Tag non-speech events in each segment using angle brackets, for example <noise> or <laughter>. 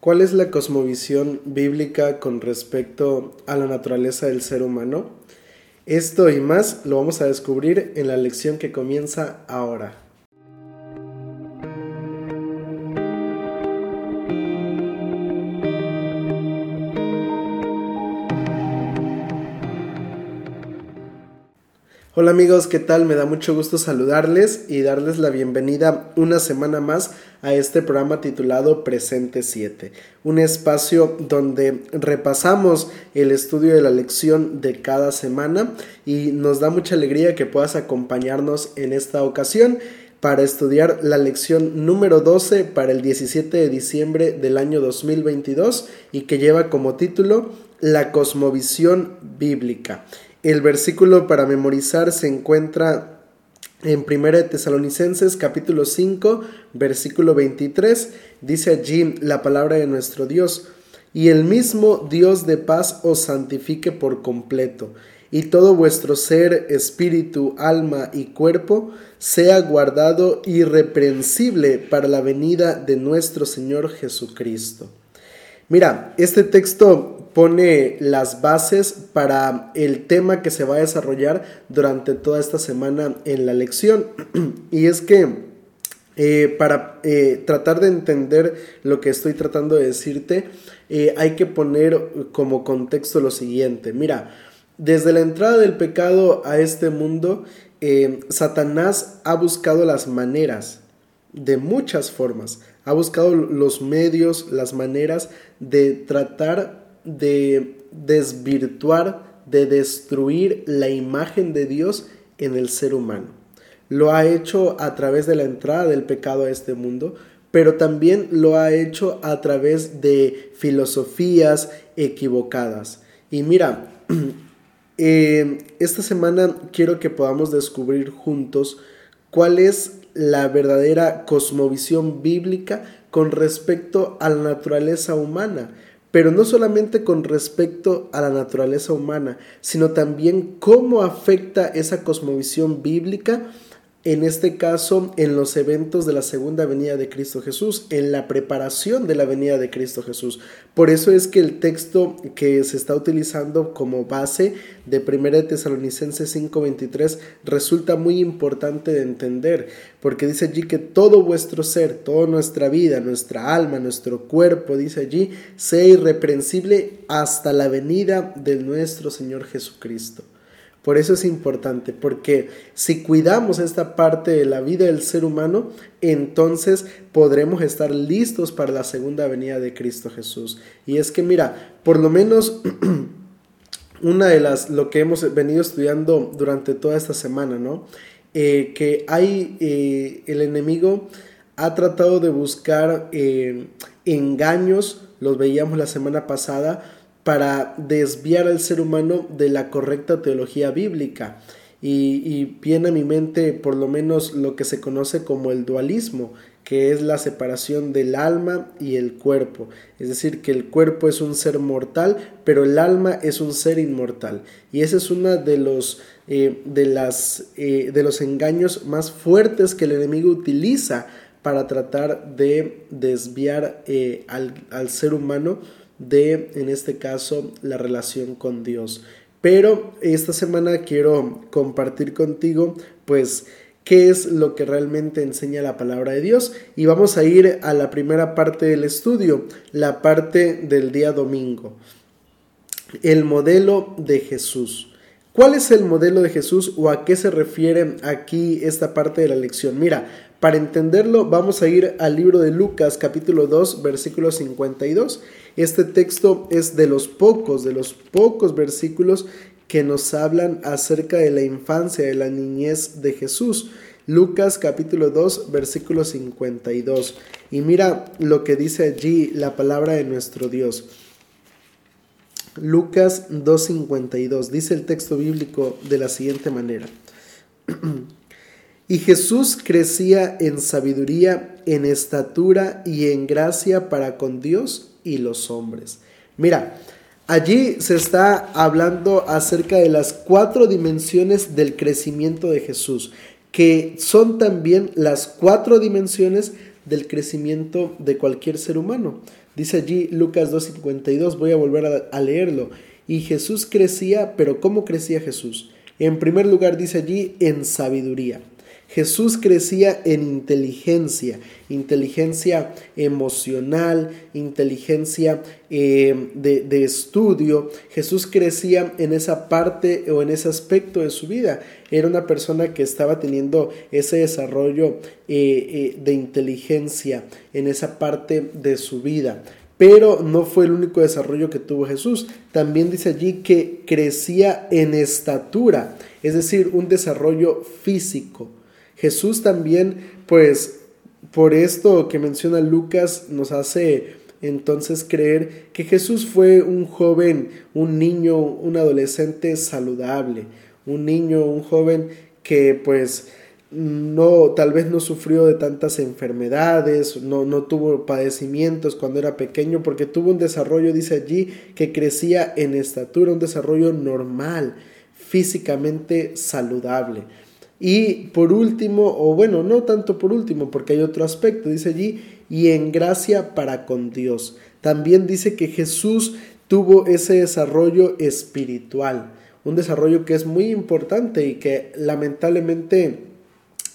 ¿Cuál es la cosmovisión bíblica con respecto a la naturaleza del ser humano? Esto y más lo vamos a descubrir en la lección que comienza ahora. Hola amigos, ¿qué tal? Me da mucho gusto saludarles y darles la bienvenida una semana más a este programa titulado Presente 7, un espacio donde repasamos el estudio de la lección de cada semana y nos da mucha alegría que puedas acompañarnos en esta ocasión para estudiar la lección número 12 para el 17 de diciembre del año 2022 y que lleva como título La cosmovisión bíblica. El versículo para memorizar se encuentra en 1 Tesalonicenses capítulo 5, versículo 23. Dice allí la palabra de nuestro Dios. Y el mismo Dios de paz os santifique por completo, y todo vuestro ser, espíritu, alma y cuerpo sea guardado irreprensible para la venida de nuestro Señor Jesucristo. Mira, este texto pone las bases para el tema que se va a desarrollar durante toda esta semana en la lección. <clears throat> y es que eh, para eh, tratar de entender lo que estoy tratando de decirte, eh, hay que poner como contexto lo siguiente. Mira, desde la entrada del pecado a este mundo, Satanás ha buscado las maneras, de muchas formas, ha buscado los medios, las maneras de tratar de desvirtuar, de destruir la imagen de Dios en el ser humano. Lo ha hecho a través de la entrada del pecado a este mundo, pero también lo ha hecho a través de filosofías equivocadas. Y mira, <clears throat> eh, esta semana quiero que podamos descubrir juntos cuál es la verdadera cosmovisión bíblica con respecto a la naturaleza humana pero no solamente con respecto a la naturaleza humana, sino también cómo afecta esa cosmovisión bíblica en este caso en los eventos de la segunda venida de Cristo Jesús, en la preparación de la venida de Cristo Jesús. Por eso es que el texto que se está utilizando como base de 1 Tesalonicenses 5:23 resulta muy importante de entender, porque dice allí que todo vuestro ser, toda nuestra vida, nuestra alma, nuestro cuerpo, dice allí, sea irreprensible hasta la venida de nuestro Señor Jesucristo. Por eso es importante, porque si cuidamos esta parte de la vida del ser humano, entonces podremos estar listos para la segunda venida de Cristo Jesús. Y es que mira, por lo menos <clears throat> una de las, lo que hemos venido estudiando durante toda esta semana, ¿no? Eh, que hay, eh, el enemigo ha tratado de buscar eh, engaños, los veíamos la semana pasada, para desviar al ser humano de la correcta teología bíblica. Y, viene a mi mente por lo menos lo que se conoce como el dualismo, que es la separación del alma y el cuerpo. Es decir, que el cuerpo es un ser mortal, pero el alma es un ser inmortal. Y ese es uno de los, eh, de, las, eh, de los engaños más fuertes que el enemigo utiliza para tratar de desviar eh, al, al ser humano de, en este caso, la relación con Dios. Pero esta semana quiero compartir contigo, pues, qué es lo que realmente enseña la palabra de Dios. Y vamos a ir a la primera parte del estudio, la parte del día domingo. El modelo de Jesús. ¿Cuál es el modelo de Jesús o a qué se refiere aquí esta parte de la lección? Mira, para entenderlo vamos a ir al libro de Lucas capítulo 2 versículo 52 este texto es de los pocos, de los pocos versículos que nos hablan acerca de la infancia, de la niñez de Jesús. Lucas capítulo 2 versículo 52. Y mira lo que dice allí la palabra de nuestro Dios. Lucas 2.52 dice el texto bíblico de la siguiente manera. <clears throat> y Jesús crecía en sabiduría, en estatura y en gracia para con Dios y los hombres. Mira, allí se está hablando acerca de las cuatro dimensiones del crecimiento de Jesús, que son también las cuatro dimensiones del crecimiento de cualquier ser humano. Dice allí Lucas 2.52, voy a volver a, leerlo. Y Jesús crecía, pero ¿cómo crecía Jesús? En primer lugar dice allí en sabiduría. Jesús crecía en inteligencia, inteligencia emocional, inteligencia eh, de, de, estudio. Jesús crecía en esa parte o en ese aspecto de su vida. Era una persona que estaba teniendo ese desarrollo eh, eh, de inteligencia en esa parte de su vida. Pero no fue el único desarrollo que tuvo Jesús. También dice allí que crecía en estatura, es decir, un desarrollo físico. Jesús también, pues, por esto que menciona Lucas, nos hace entonces creer que Jesús fue un joven, un niño, un adolescente saludable, un niño, un joven que pues no, tal vez no sufrió de tantas enfermedades, no, no tuvo padecimientos cuando era pequeño, porque tuvo un desarrollo, dice allí, que crecía en estatura, un desarrollo normal, físicamente saludable. Y por último, o bueno, no tanto por último, porque hay otro aspecto, dice allí, y en gracia para con Dios. También dice que Jesús tuvo ese desarrollo espiritual, un desarrollo que es muy importante y que lamentablemente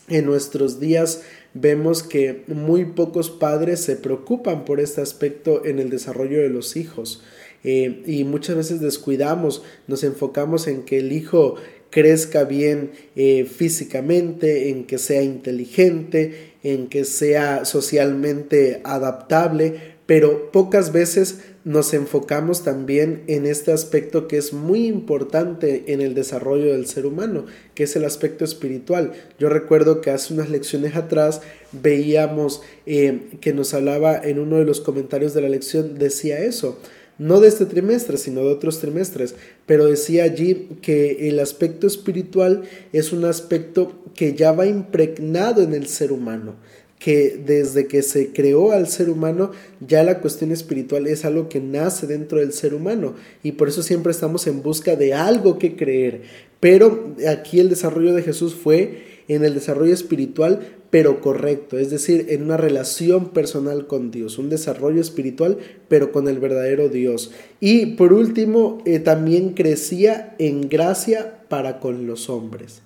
en nuestros días vemos que muy pocos padres se preocupan por este aspecto en el desarrollo de los hijos. Eh, y muchas veces descuidamos, nos enfocamos en que el hijo crezca bien eh, físicamente, en que sea inteligente, en que sea socialmente adaptable, pero pocas veces nos enfocamos también en este aspecto que es muy importante en el desarrollo del ser humano, que es el aspecto espiritual. Yo recuerdo que hace unas lecciones atrás veíamos eh, que nos hablaba en uno de los comentarios de la lección, decía eso, no de este trimestre, sino de otros trimestres, pero decía allí que el aspecto espiritual es un aspecto que ya va impregnado en el ser humano, que desde que se creó al ser humano, ya la cuestión espiritual es algo que nace dentro del ser humano y por eso siempre estamos en busca de algo que creer. Pero aquí el desarrollo de Jesús fue en el desarrollo espiritual, pero correcto, es decir, en una relación personal con Dios, un desarrollo espiritual, pero con el verdadero Dios. Y por último, eh, también crecía en gracia para con los hombres.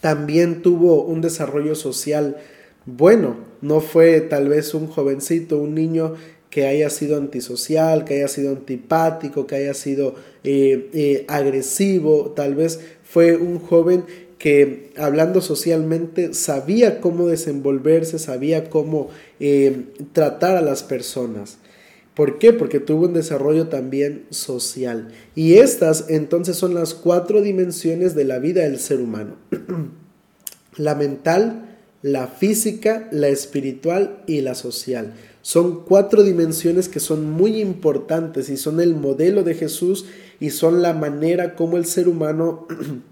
También tuvo un desarrollo social bueno, no fue tal vez un jovencito, un niño que haya sido antisocial, que haya sido antipático, que haya sido eh, eh, agresivo, tal vez fue un joven que hablando socialmente sabía cómo desenvolverse, sabía cómo eh, tratar a las personas. ¿Por qué? Porque tuvo un desarrollo también social. Y estas entonces son las cuatro dimensiones de la vida del ser humano. <clears throat> la mental, la física, la espiritual y la social. Son cuatro dimensiones que son muy importantes y son el modelo de Jesús y son la manera como el ser humano <clears throat>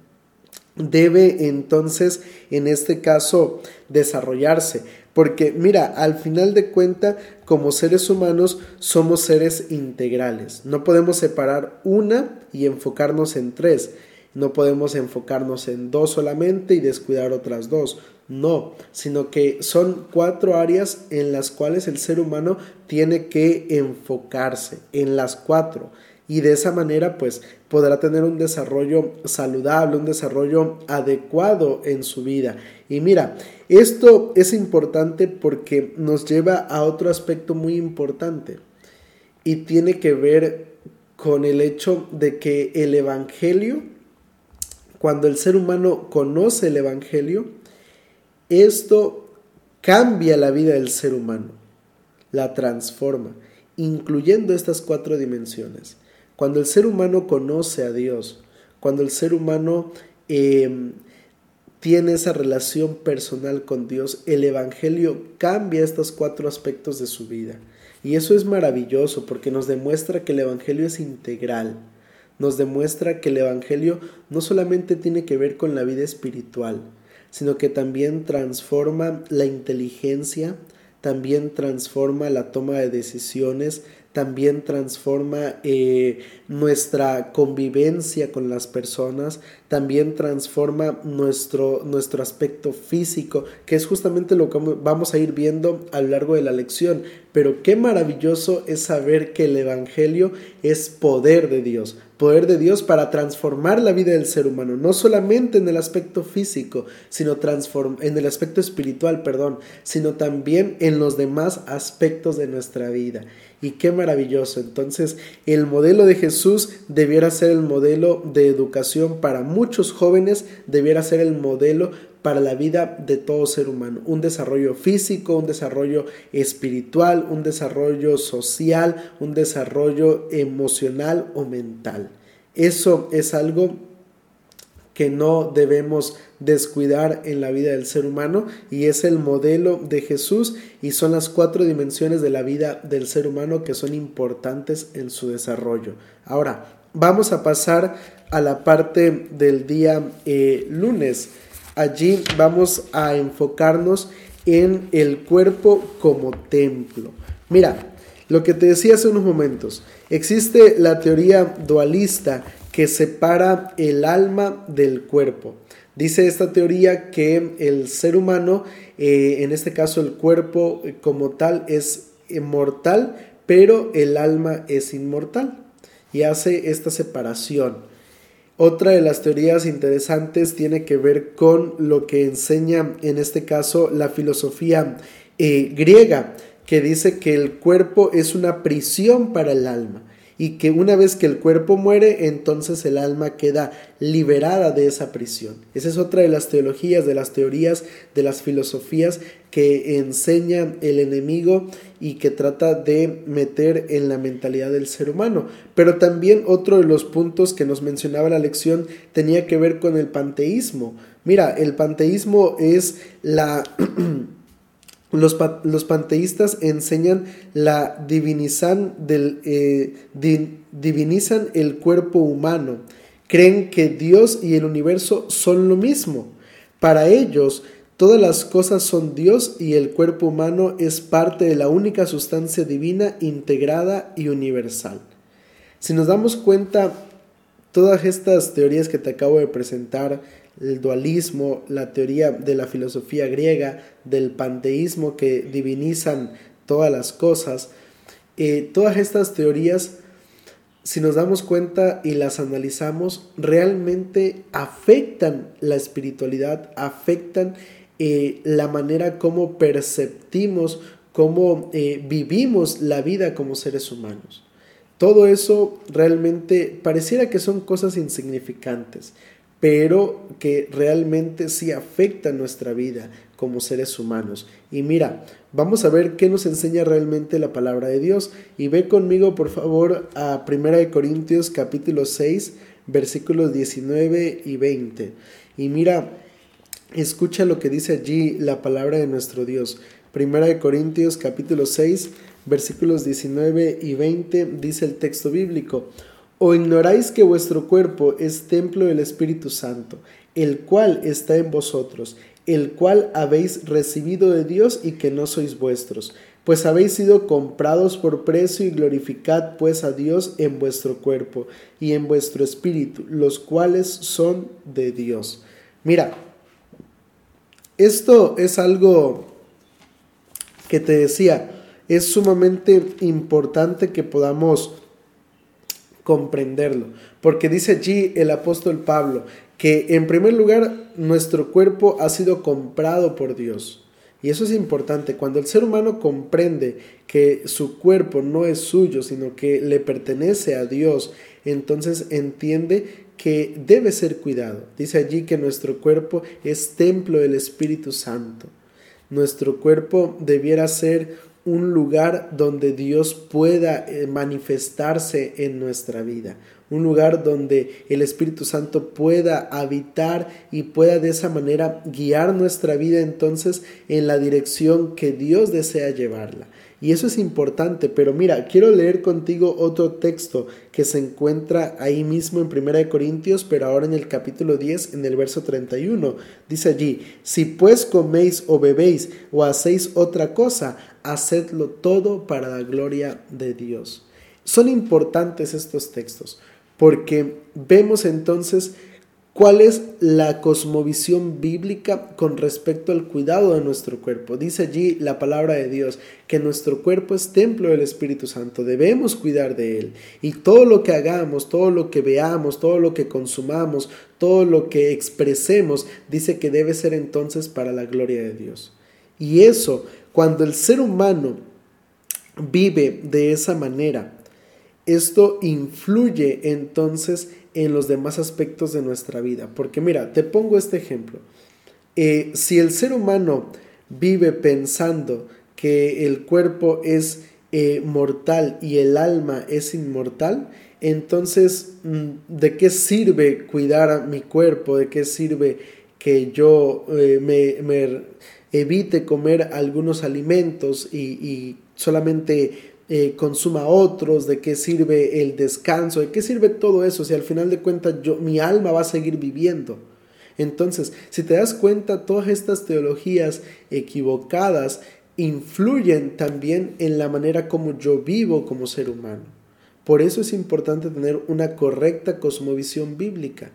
debe entonces, en este caso, desarrollarse. Porque mira, al final de cuenta, como seres humanos, somos seres integrales. No podemos separar una y enfocarnos en tres. No podemos enfocarnos en dos solamente y descuidar otras dos. No, sino que son cuatro áreas en las cuales el ser humano tiene que enfocarse, en las cuatro y de esa manera pues podrá tener un desarrollo saludable, un desarrollo adecuado en su vida. Y mira, esto es importante porque nos lleva a otro aspecto muy importante y tiene que ver con el hecho de que el Evangelio, cuando el ser humano conoce el Evangelio, esto cambia la vida del ser humano, la transforma, incluyendo estas cuatro dimensiones. Cuando el ser humano conoce a Dios, cuando el ser humano em, tiene esa relación personal con Dios, el Evangelio cambia estos cuatro aspectos de su vida. Y eso es maravilloso porque nos demuestra que el Evangelio es integral. Nos demuestra que el Evangelio no solamente tiene que ver con la vida espiritual, sino que también transforma la inteligencia, también transforma la toma de decisiones, también transforma eh, nuestra convivencia con las personas, también transforma nuestro, nuestro aspecto físico, que es justamente lo que vamos a ir viendo a lo largo de la lección. Pero qué maravilloso es saber que el Evangelio es poder de Dios, poder de Dios para transformar la vida del ser humano, no solamente en el aspecto físico, sino en el aspecto espiritual, perdón, sino también en los demás aspectos de nuestra vida. Y qué maravilloso. Entonces, el modelo de Jesús debiera ser el modelo de educación para muchos jóvenes, debiera ser el modelo para la vida de todo ser humano. Un desarrollo físico, un desarrollo espiritual, un desarrollo social, un desarrollo emocional o mental. Eso es algo que no debemos descuidar en la vida del ser humano y es el modelo de Jesús y son las cuatro dimensiones de la vida del ser humano que son importantes en su desarrollo. Ahora, vamos a pasar a la parte del día eh, lunes. Allí vamos a enfocarnos en el cuerpo como templo. Mira, lo que te decía hace unos momentos, existe la teoría dualista que separa el alma del cuerpo. Dice esta teoría que el ser humano, eh, en este caso el cuerpo eh, como tal, es mortal, pero el alma es inmortal. Y hace esta separación. Otra de las teorías interesantes tiene que ver con lo que enseña en este caso la filosofía eh, griega, que dice que el cuerpo es una prisión para el alma y que una vez que el cuerpo muere, entonces el alma queda liberada de esa prisión. Esa es otra de las teologías, de las teorías, de las filosofías que enseña el enemigo y que trata de meter en la mentalidad del ser humano. Pero también otro de los puntos que nos mencionaba la lección tenía que ver con el panteísmo. Mira, el panteísmo es la... <clears throat> Los, panteístas enseñan la divinizan, del, eh, divinizan el cuerpo humano. Creen que Dios y el universo son lo mismo. Para ellos, todas las cosas son Dios y el cuerpo humano es parte de la única sustancia divina integrada y universal. Si nos damos cuenta, todas estas teorías que te acabo de presentar, el dualismo, la teoría de la filosofía griega, del panteísmo que divinizan todas las cosas, eh, todas estas teorías, si nos damos cuenta y las analizamos, realmente afectan la espiritualidad, afectan eh, la manera como perceptimos, cómo eh, vivimos la vida como seres humanos. Todo eso realmente pareciera que son cosas insignificantes, pero que realmente sí afecta nuestra vida como seres humanos. Y mira, vamos a ver qué nos enseña realmente la palabra de Dios. Y ve conmigo, por favor, a 1 Corintios capítulo 6, versículos 19 y 20. Y mira, escucha lo que dice allí la palabra de nuestro Dios. 1 Corintios capítulo 6, versículos 19 y 20 dice el texto bíblico. ¿O ignoráis que vuestro cuerpo es templo del Espíritu Santo, el cual está en vosotros, el cual habéis recibido de Dios y que no sois vuestros? Pues habéis sido comprados por precio y glorificad pues a Dios en vuestro cuerpo y en vuestro espíritu, los cuales son de Dios. Mira, esto es algo que te decía, es sumamente importante que podamos comprenderlo. Porque dice allí el apóstol Pablo que en primer lugar nuestro cuerpo ha sido comprado por Dios. Y eso es importante. Cuando el ser humano comprende que su cuerpo no es suyo, sino que le pertenece a Dios, entonces entiende que debe ser cuidado. Dice allí que nuestro cuerpo es templo del Espíritu Santo. Nuestro cuerpo debiera ser un lugar donde Dios pueda eh, manifestarse en nuestra vida, un lugar donde el Espíritu Santo pueda habitar y pueda de esa manera guiar nuestra vida entonces en la dirección que Dios desea llevarla. Y eso es importante, pero mira, quiero leer contigo otro texto que se encuentra ahí mismo en 1 Corintios, pero ahora en el capítulo 10, en el verso 31. Dice allí, si pues coméis o bebéis o hacéis otra cosa, hacedlo todo para la gloria de Dios. Son importantes estos textos, porque vemos entonces ¿Cuál es la cosmovisión bíblica con respecto al cuidado de nuestro cuerpo? Dice allí la palabra de Dios que nuestro cuerpo es templo del Espíritu Santo, debemos cuidar de él. Y todo lo que hagamos, todo lo que veamos, todo lo que consumamos, todo lo que expresemos, dice que debe ser entonces para la gloria de Dios. Y eso, cuando el ser humano vive de esa manera, esto influye entonces en los demás aspectos de nuestra vida. Porque mira, te pongo este ejemplo. Eh, si el ser humano vive pensando que el cuerpo es eh, mortal y el alma es inmortal, entonces, mm, ¿de qué sirve cuidar mi cuerpo? ¿De qué sirve que yo eh, me, evite comer algunos alimentos y, solamente eh, consuma otros, de qué sirve el descanso, de qué sirve todo eso, si al final de cuentas yo, mi alma va a seguir viviendo. Entonces, si te das cuenta, todas estas teologías equivocadas influyen también en la manera como yo vivo como ser humano. Por eso es importante tener una correcta cosmovisión bíblica,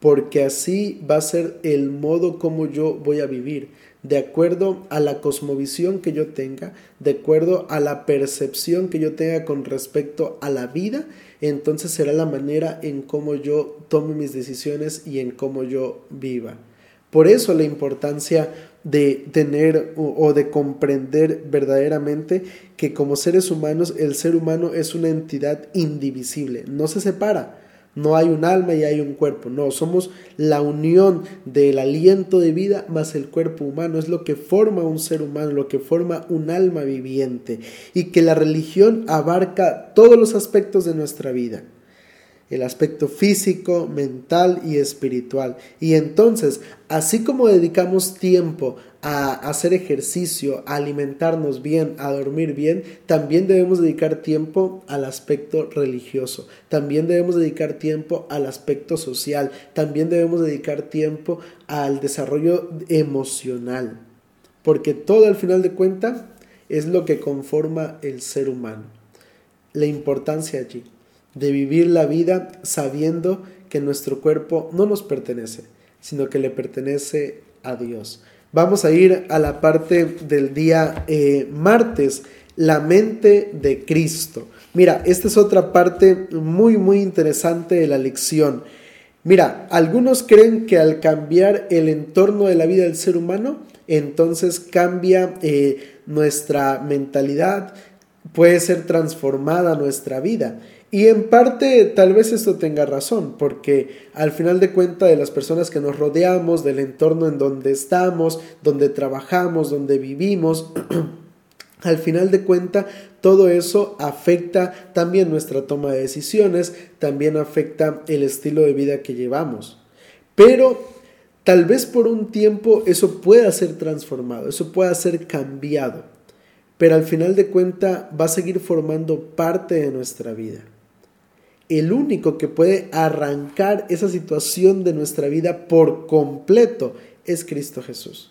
porque así va a ser el modo como yo voy a vivir de acuerdo a la cosmovisión que yo tenga, de acuerdo a la percepción que yo tenga con respecto a la vida, entonces será la manera en cómo yo tome mis decisiones y en cómo yo viva. Por eso la importancia de tener o, de comprender verdaderamente que como seres humanos el ser humano es una entidad indivisible, no se separa no hay un alma y hay un cuerpo. No, somos la unión del aliento de vida más el cuerpo humano. Es lo que forma un ser humano, lo que forma un alma viviente. Y que la religión abarca todos los aspectos de nuestra vida el aspecto físico, mental y espiritual. Y entonces, así como dedicamos tiempo a hacer ejercicio, a alimentarnos bien, a dormir bien, también debemos dedicar tiempo al aspecto religioso, también debemos dedicar tiempo al aspecto social, también debemos dedicar tiempo al desarrollo emocional, porque todo al final de cuentas es lo que conforma el ser humano. La importancia allí de vivir la vida sabiendo que nuestro cuerpo no nos pertenece, sino que le pertenece a Dios. Vamos a ir a la parte del día eh, martes, la mente de Cristo. Mira, esta es otra parte muy, muy interesante de la lección. Mira, algunos creen que al cambiar el entorno de la vida del ser humano, entonces cambia eh, nuestra mentalidad, puede ser transformada nuestra vida. Y en parte tal vez esto tenga razón, porque al final de cuentas de las personas que nos rodeamos, del entorno en donde estamos, donde trabajamos, donde vivimos, <clears throat> al final de cuentas todo eso afecta también nuestra toma de decisiones, también afecta el estilo de vida que llevamos. Pero tal vez por un tiempo eso pueda ser transformado, eso pueda ser cambiado, pero al final de cuentas va a seguir formando parte de nuestra vida el único que puede arrancar esa situación de nuestra vida por completo es Cristo Jesús.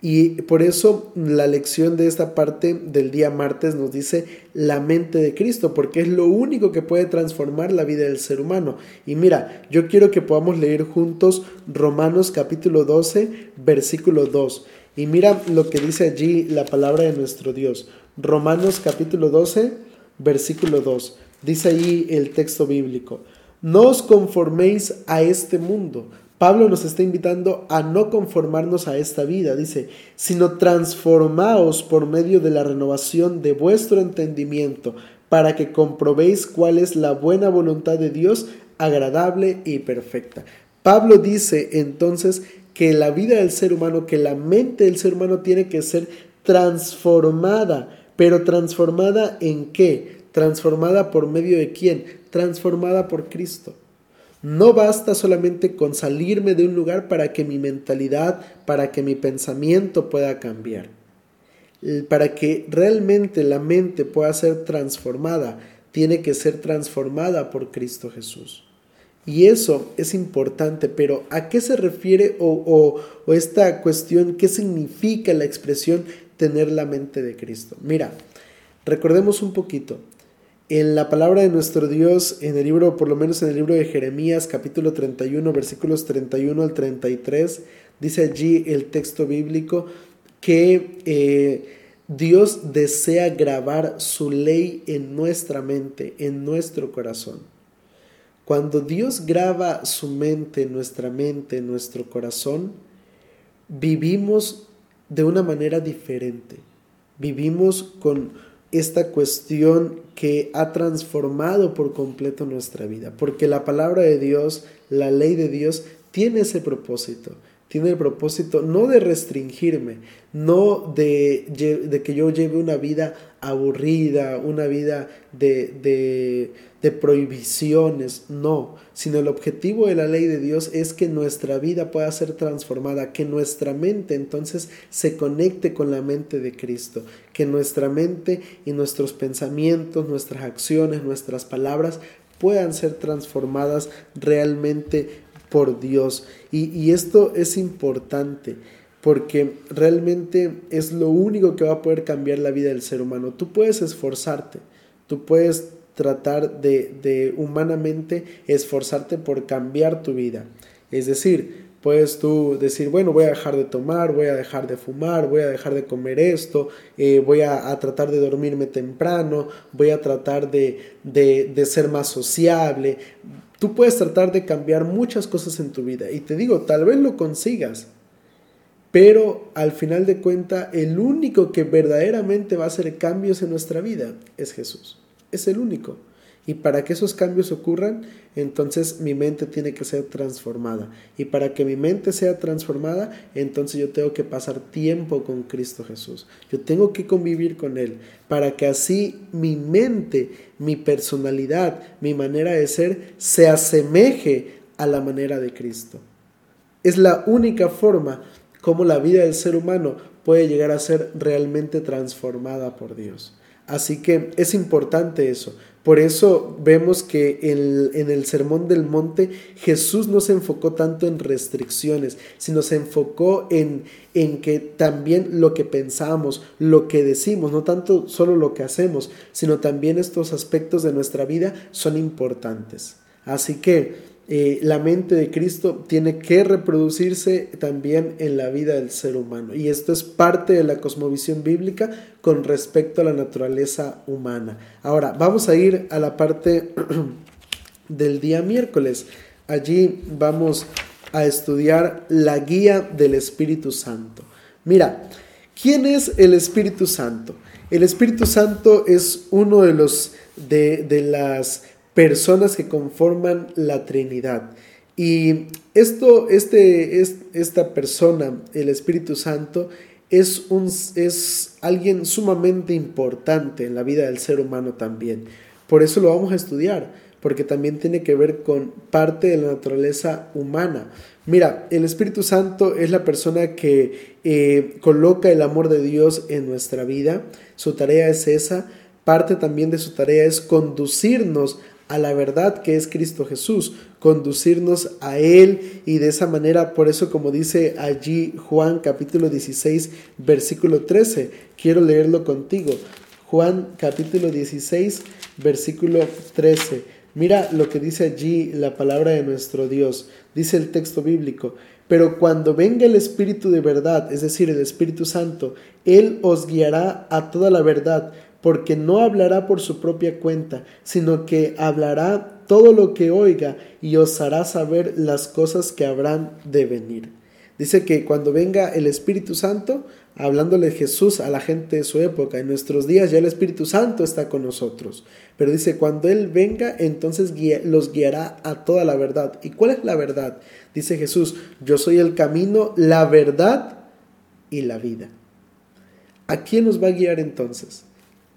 Y por eso la lección de esta parte del día martes nos dice la mente de Cristo, porque es lo único que puede transformar la vida del ser humano. Y mira, yo quiero que podamos leer juntos Romanos capítulo 12, versículo 2. Y mira lo que dice allí la palabra de nuestro Dios. Romanos capítulo 12, versículo 2. Dice ahí el texto bíblico, no os conforméis a este mundo. Pablo nos está invitando a no conformarnos a esta vida, dice, sino transformaos por medio de la renovación de vuestro entendimiento, para que comprobéis cuál es la buena voluntad de Dios, agradable y perfecta. Pablo dice entonces que la vida del ser humano, que la mente del ser humano tiene que ser transformada, pero transformada en qué? ¿Transformada por medio de quién? Transformada por Cristo. No basta solamente con salirme de un lugar para que mi mentalidad, para que mi pensamiento pueda cambiar. para que realmente la mente pueda ser transformada, tiene que ser transformada por Cristo Jesús. Y eso es importante, pero ¿a qué se refiere o, esta cuestión, qué significa la expresión tener la mente de Cristo? Mira, recordemos un poquito. En la palabra de nuestro Dios, en el libro, por lo menos en el libro de Jeremías, capítulo 31, versículos 31 al 33, dice allí el texto bíblico que eh, Dios desea grabar su ley en nuestra mente, en nuestro corazón. Cuando Dios graba su mente en nuestra mente, en nuestro corazón, vivimos de una manera diferente. Vivimos con esta cuestión que ha transformado por completo nuestra vida, porque la palabra de Dios, la ley de Dios, tiene ese propósito tiene el propósito no de restringirme, no de, de que yo lleve una vida aburrida, una vida de, de, de, prohibiciones, no, sino el objetivo de la ley de Dios es que nuestra vida pueda ser transformada, que nuestra mente entonces se conecte con la mente de Cristo, que nuestra mente y nuestros pensamientos, nuestras acciones, nuestras palabras puedan ser transformadas realmente por Dios. Y, esto es importante porque realmente es lo único que va a poder cambiar la vida del ser humano. Tú puedes esforzarte, tú puedes tratar de, humanamente esforzarte por cambiar tu vida. Es decir, puedes tú decir, bueno, voy a dejar de tomar, voy a dejar de fumar, voy a dejar de comer esto, eh, voy a, tratar de dormirme temprano, voy a tratar de, de, de ser más sociable, Tú puedes tratar de cambiar muchas cosas en tu vida y te digo, tal vez lo consigas, pero al final de cuenta el único que verdaderamente va a hacer cambios en nuestra vida es Jesús. Es el único. Y para que esos cambios ocurran, entonces mi mente tiene que ser transformada. Y para que mi mente sea transformada, entonces yo tengo que pasar tiempo con Cristo Jesús. Yo tengo que convivir con Él para que así mi mente, mi personalidad, mi manera de ser se asemeje a la manera de Cristo. Es la única forma como la vida del ser humano puede llegar a ser realmente transformada por Dios. Así que es importante eso. Por eso vemos que en el Sermón del Monte Jesús no se enfocó tanto en restricciones, sino se enfocó en, en que también lo que pensamos, lo que decimos, no tanto solo lo que hacemos, sino también estos aspectos de nuestra vida son importantes. Así que eh, la mente de Cristo tiene que reproducirse también en la vida del ser humano. Y esto es parte de la cosmovisión bíblica con respecto a la naturaleza humana. Ahora, vamos a ir a la parte <clears throat> del día miércoles. Allí vamos a estudiar la guía del Espíritu Santo. Mira, ¿quién es el Espíritu Santo? El Espíritu Santo es uno de los de, de las personas que conforman la Trinidad. Y esto, este, es, esta persona, el Espíritu Santo, es, un, es alguien sumamente importante en la vida del ser humano también. Por eso lo vamos a estudiar, porque también tiene que ver con parte de la naturaleza humana. Mira, el Espíritu Santo es la persona que eh, coloca el amor de Dios en nuestra vida. Su tarea es esa. Parte también de su tarea es conducirnos a la verdad que es Cristo Jesús, conducirnos a Él y de esa manera, por eso como dice allí Juan capítulo 16, versículo 13, quiero leerlo contigo. Juan capítulo 16, versículo 13. Mira lo que dice allí la palabra de nuestro Dios. Dice el texto bíblico, pero cuando venga el Espíritu de verdad, es decir, el Espíritu Santo, Él os guiará a toda la verdad porque no hablará por su propia cuenta, sino que hablará todo lo que oiga y os hará saber las cosas que habrán de venir. Dice que cuando venga el Espíritu Santo, hablándole Jesús a la gente de su época, en nuestros días ya el Espíritu Santo está con nosotros, pero dice, cuando Él venga, entonces los guiará a toda la verdad. ¿Y cuál es la verdad? Dice Jesús, yo soy el camino, la verdad y la vida. ¿A quién nos va a guiar entonces?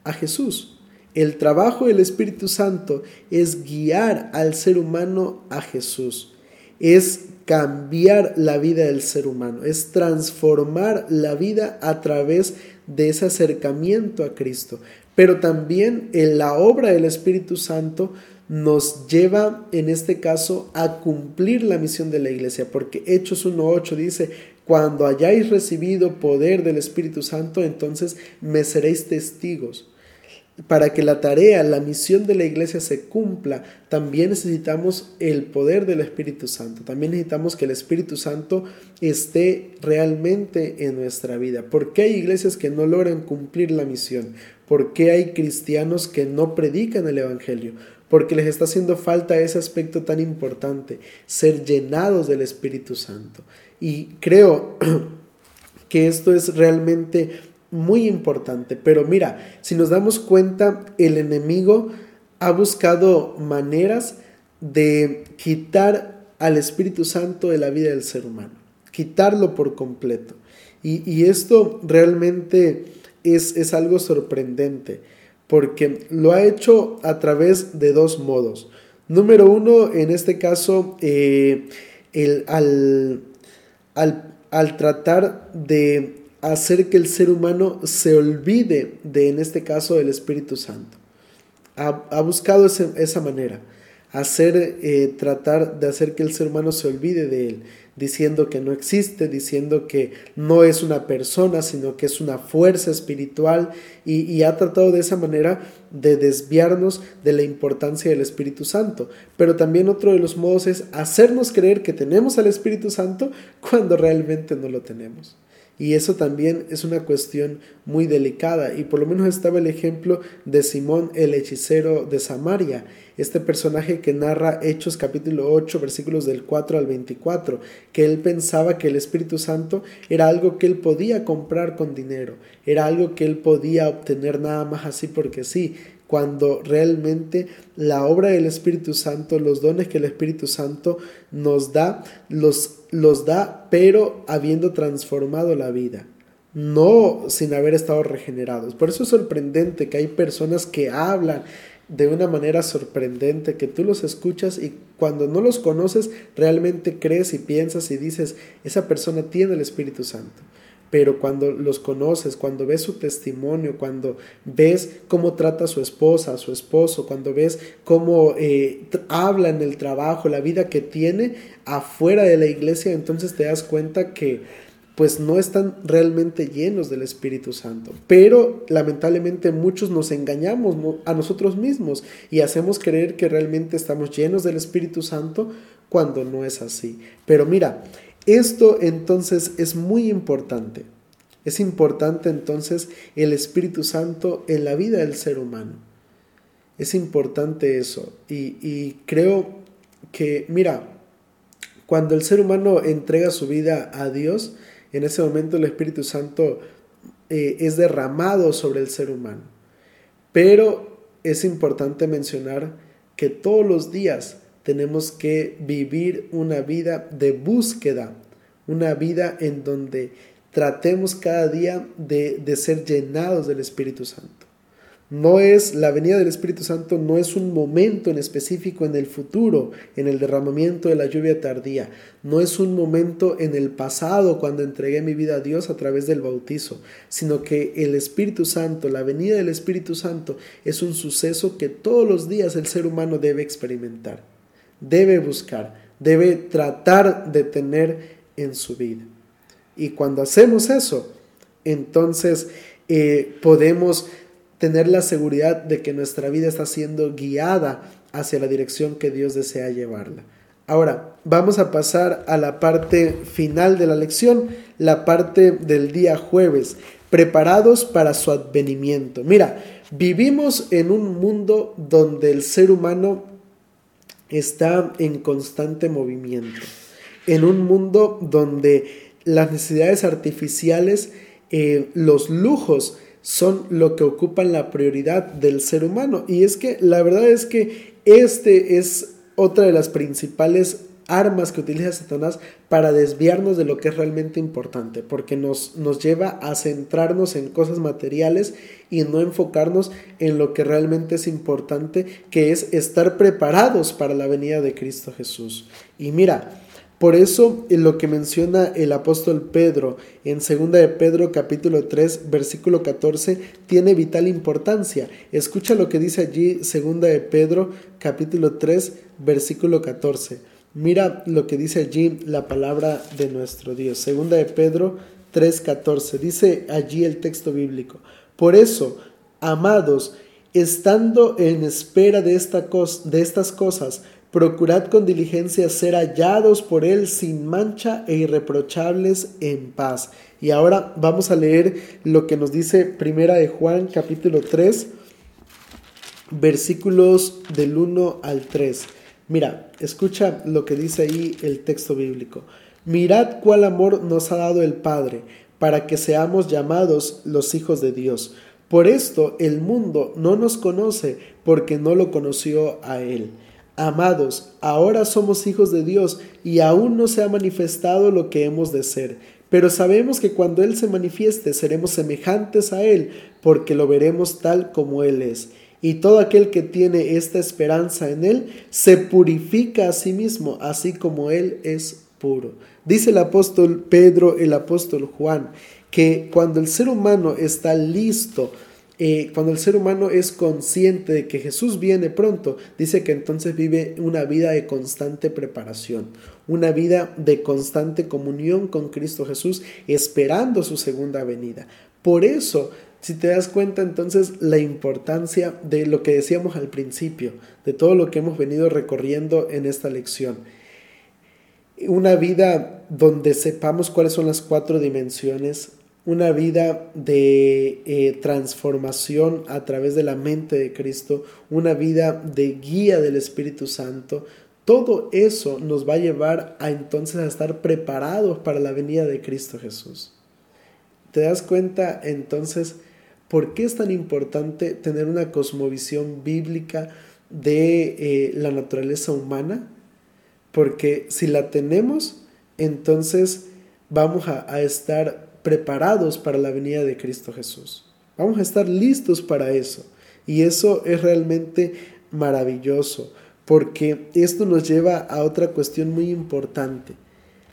A Jesús. El trabajo del Espíritu Santo es guiar al ser humano a Jesús, es cambiar la vida del ser humano, es transformar la vida a través de ese acercamiento a Cristo. Pero también en la obra del Espíritu Santo nos lleva en este caso a cumplir la misión de la iglesia, porque Hechos 1.8 dice, cuando hayáis recibido poder del Espíritu Santo, entonces me seréis testigos. Para que la tarea, la misión de la iglesia se cumpla, también necesitamos el poder del Espíritu Santo. También necesitamos que el Espíritu Santo esté realmente en nuestra vida. ¿Por qué hay iglesias que no logran cumplir la misión? ¿Por qué hay cristianos que no predican el Evangelio? Porque les está haciendo falta ese aspecto tan importante, ser llenados del Espíritu Santo. Y creo <clears throat> que esto es realmente muy importante. Pero mira, si nos damos cuenta, el enemigo ha buscado maneras de quitar al Espíritu Santo de la vida del ser humano, quitarlo por completo. Y, esto realmente es, es, algo sorprendente, porque lo ha hecho a través de dos modos. Número uno, en este caso, eh, el, al, al, al tratar de hacer que el ser humano se olvide de, en este caso, del Espíritu Santo. Ha, buscado esa manera, hacer, eh, tratar de hacer que el ser humano se olvide de él, diciendo que no existe, diciendo que no es una persona, sino que es una fuerza espiritual, y, y ha tratado de esa manera de desviarnos de la importancia del Espíritu Santo. Pero también otro de los modos es hacernos creer que tenemos al Espíritu Santo cuando realmente no lo tenemos. Y eso también es una cuestión muy delicada. Y por lo menos estaba el ejemplo de Simón el hechicero de Samaria, este personaje que narra Hechos capítulo 8 versículos del 4 al 24, que él pensaba que el Espíritu Santo era algo que él podía comprar con dinero, era algo que él podía obtener nada más así porque sí, cuando realmente la obra del Espíritu Santo, los dones que el Espíritu Santo nos da, los, los da, pero habiendo transformado la vida, no sin haber estado regenerados. Por eso es sorprendente que hay personas que hablan de una manera sorprendente, que tú los escuchas y cuando no los conoces, realmente crees y piensas y dices, esa persona tiene el Espíritu Santo pero cuando los conoces, cuando ves su testimonio, cuando ves cómo trata a su esposa, a su esposo, cuando ves cómo eh, habla en el trabajo, la vida que tiene afuera de la iglesia, entonces te das cuenta que pues no están realmente llenos del Espíritu Santo. Pero lamentablemente muchos nos engañamos a nosotros mismos y hacemos creer que realmente estamos llenos del Espíritu Santo cuando no es así. Pero mira, esto entonces es muy importante. Es importante entonces el Espíritu Santo en la vida del ser humano. Es importante eso. Y, creo que, mira, cuando el ser humano entrega su vida a Dios, en ese momento el Espíritu Santo eh, es derramado sobre el ser humano. Pero es importante mencionar que todos los días tenemos que vivir una vida de búsqueda, una vida en donde tratemos cada día de, de, ser llenados del Espíritu Santo. No es la venida del Espíritu Santo, no es un momento en específico en el futuro, en el derramamiento de la lluvia tardía, no es un momento en el pasado cuando entregué mi vida a Dios a través del bautizo, sino que el Espíritu Santo, la venida del Espíritu Santo es un suceso que todos los días el ser humano debe experimentar debe buscar, debe tratar de tener en su vida. Y cuando hacemos eso, entonces eh, podemos tener la seguridad de que nuestra vida está siendo guiada hacia la dirección que Dios desea llevarla. Ahora, vamos a pasar a la parte final de la lección, la parte del día jueves, preparados para su advenimiento. Mira, vivimos en un mundo donde el ser humano está en constante movimiento, en un mundo donde las necesidades artificiales, eh, los lujos, son lo que ocupan la prioridad del ser humano. Y es que la verdad es que este es otra de las principales armas que utiliza Satanás para desviarnos de lo que es realmente importante, porque nos, nos lleva a centrarnos en cosas materiales y no enfocarnos en lo que realmente es importante, que es estar preparados para la venida de Cristo Jesús. Y mira, Por eso lo que menciona el apóstol Pedro en 2 de Pedro capítulo 3 versículo 14 tiene vital importancia. Escucha lo que dice allí 2 de Pedro capítulo 3 versículo 14. Mira lo que dice allí la palabra de nuestro Dios. 2 de Pedro 3:14. Dice allí el texto bíblico. Por eso, amados, estando en espera de, esta de estas cosas, procurad con diligencia ser hallados por Él sin mancha e irreprochables en paz. Y ahora vamos a leer lo que nos dice Primera de Juan capítulo 3, versículos del 1 al 3. Mira, escucha lo que dice ahí el texto bíblico. Mirad cuál amor nos ha dado el Padre, para que seamos llamados los hijos de Dios. Por esto el mundo no nos conoce, porque no lo conoció a Él. Amados, ahora somos hijos de Dios y aún no se ha manifestado lo que hemos de ser, pero sabemos que cuando Él se manifieste seremos semejantes a Él, porque lo veremos tal como Él es. Y todo aquel que tiene esta esperanza en Él se purifica a sí mismo, así como Él es puro. Dice el apóstol Pedro, el apóstol Juan, que cuando el ser humano está listo eh, cuando el ser humano es consciente de que Jesús viene pronto, dice que entonces vive una vida de constante preparación, una vida de constante comunión con Cristo Jesús, esperando su segunda venida. Por eso, si te das cuenta entonces la importancia de lo que decíamos al principio, de todo lo que hemos venido recorriendo en esta lección. Una vida donde sepamos cuáles son las cuatro dimensiones una vida de eh, transformación a través de la mente de Cristo, una vida de guía del Espíritu Santo, todo eso nos va a llevar a entonces a estar preparados para la venida de Cristo Jesús. ¿Te das cuenta entonces por qué es tan importante tener una cosmovisión bíblica de eh, la naturaleza humana? Porque si la tenemos, entonces vamos a, a estar preparados para la venida de Cristo Jesús. Vamos a estar listos para eso. Y eso es realmente maravilloso, porque esto nos lleva a otra cuestión muy importante.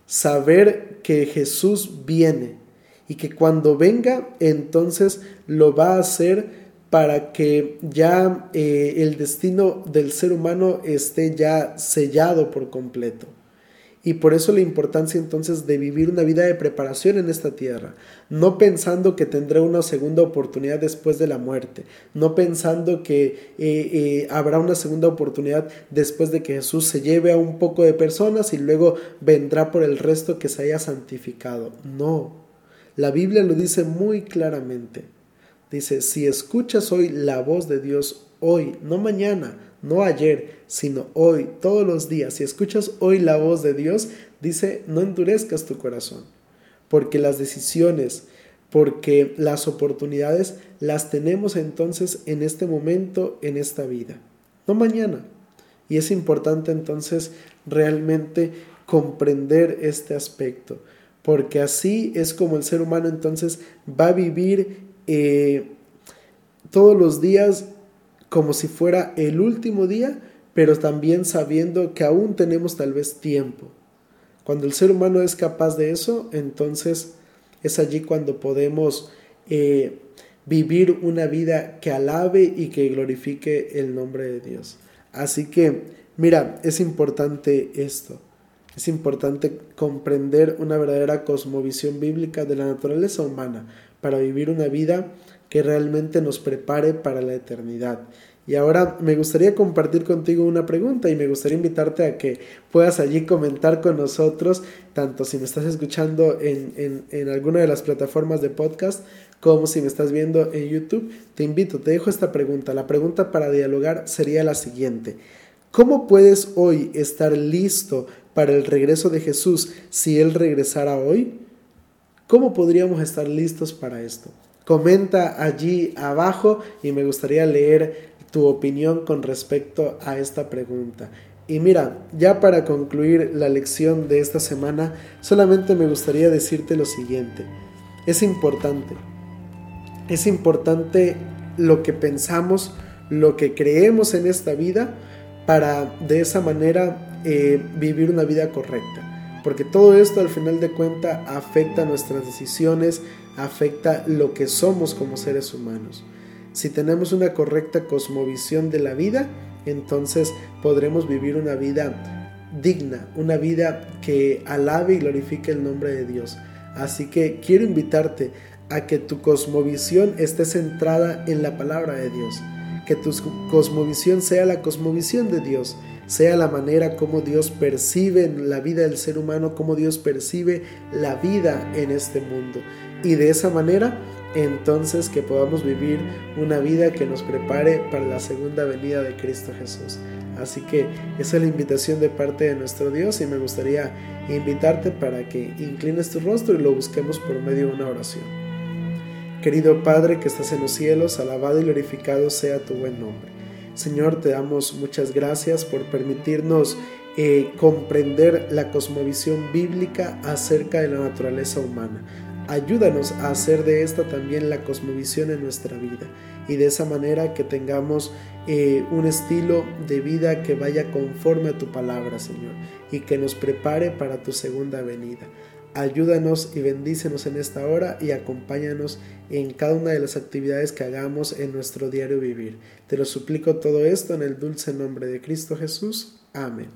Saber que Jesús viene y que cuando venga, entonces lo va a hacer para que ya eh, el destino del ser humano esté ya sellado por completo. Y por eso la importancia entonces de vivir una vida de preparación en esta tierra, no pensando que tendré una segunda oportunidad después de la muerte, no pensando que eh, eh, habrá una segunda oportunidad después de que Jesús se lleve a un poco de personas y luego vendrá por el resto que se haya santificado. No, la Biblia lo dice muy claramente. Dice, si escuchas hoy la voz de Dios hoy, no mañana, no ayer, sino hoy, todos los días. Si escuchas hoy la voz de Dios, dice, no endurezcas tu corazón, porque las decisiones, porque las oportunidades las tenemos entonces en este momento, en esta vida, no mañana. Y es importante entonces realmente comprender este aspecto, porque así es como el ser humano entonces va a vivir eh, todos los días como si fuera el último día, pero también sabiendo que aún tenemos tal vez tiempo. Cuando el ser humano es capaz de eso, entonces es allí cuando podemos eh, vivir una vida que alabe y que glorifique el nombre de Dios. Así que, mira, es importante esto. Es importante comprender una verdadera cosmovisión bíblica de la naturaleza humana para vivir una vida que realmente nos prepare para la eternidad. Y ahora me gustaría compartir contigo una pregunta y me gustaría invitarte a que puedas allí comentar con nosotros, tanto si me estás escuchando en, en, alguna de las plataformas de podcast como si me estás viendo en YouTube. Te invito, te dejo esta pregunta. La pregunta para dialogar sería la siguiente. ¿Cómo puedes hoy estar listo para el regreso de Jesús si Él regresara hoy? ¿Cómo podríamos estar listos para esto? Comenta allí abajo y me gustaría leer tu opinión con respecto a esta pregunta. Y mira, ya para concluir la lección de esta semana, solamente me gustaría decirte lo siguiente. Es importante, es importante lo que pensamos, lo que creemos en esta vida para de esa manera eh, vivir una vida correcta. porque todo esto al final de cuenta afecta nuestras decisiones, afecta lo que somos como seres humanos. Si tenemos una correcta cosmovisión de la vida, entonces podremos vivir una vida digna, una vida que alabe y glorifique el nombre de Dios. Así que quiero invitarte a que tu cosmovisión esté centrada en la palabra de Dios, que tu cosmovisión sea la cosmovisión de Dios, sea la manera como Dios percibe la vida del ser humano, como Dios percibe la vida en este mundo. Y de esa manera, entonces que podamos vivir una vida que nos prepare para la segunda venida de Cristo Jesús. Así que esa es la invitación de parte de nuestro Dios y me gustaría invitarte para que inclines tu rostro y lo busquemos por medio de una oración. Querido Padre que estás en los cielos, alabado y glorificado sea tu buen nombre. Señor, te damos muchas gracias por permitirnos eh, comprender la cosmovisión bíblica acerca de la naturaleza humana. Ayúdanos a hacer de esta también la cosmovisión en nuestra vida y de esa manera que tengamos eh, un estilo de vida que vaya conforme a tu palabra, Señor, y que nos prepare para tu segunda venida. Ayúdanos y bendícenos en esta hora y acompáñanos en cada una de las actividades que hagamos en nuestro diario vivir. Te lo suplico todo esto en el dulce nombre de Cristo Jesús. Amén.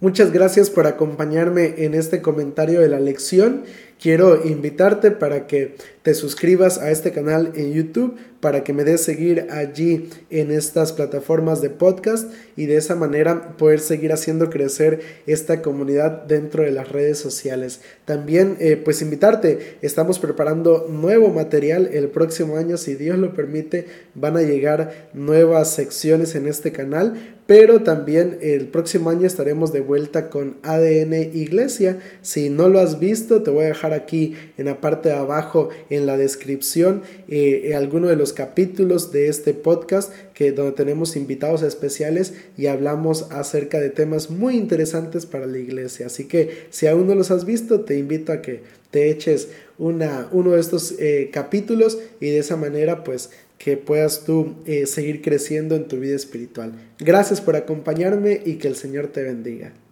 Muchas gracias por acompañarme en este comentario de la lección quiero invitarte para que te suscribas a este canal en YouTube, para que me des seguir allí en estas plataformas de podcast y de esa manera poder seguir haciendo crecer esta comunidad dentro de las redes sociales. También eh, pues invitarte, estamos preparando nuevo material el próximo año, si Dios lo permite, van a llegar nuevas secciones en este canal, pero también el próximo año estaremos de vuelta con ADN Iglesia. Si no lo has visto, te voy a aquí en la parte de abajo en la descripción eh, alguno de los capítulos de este podcast que donde tenemos invitados especiales y hablamos acerca de temas muy interesantes para la iglesia. Así que si aún no los has visto, te invito a que te eches una, uno de estos eh, capítulos y de esa manera pues que puedas tú eh, seguir creciendo en tu vida espiritual. Gracias por acompañarme y que el Señor te bendiga.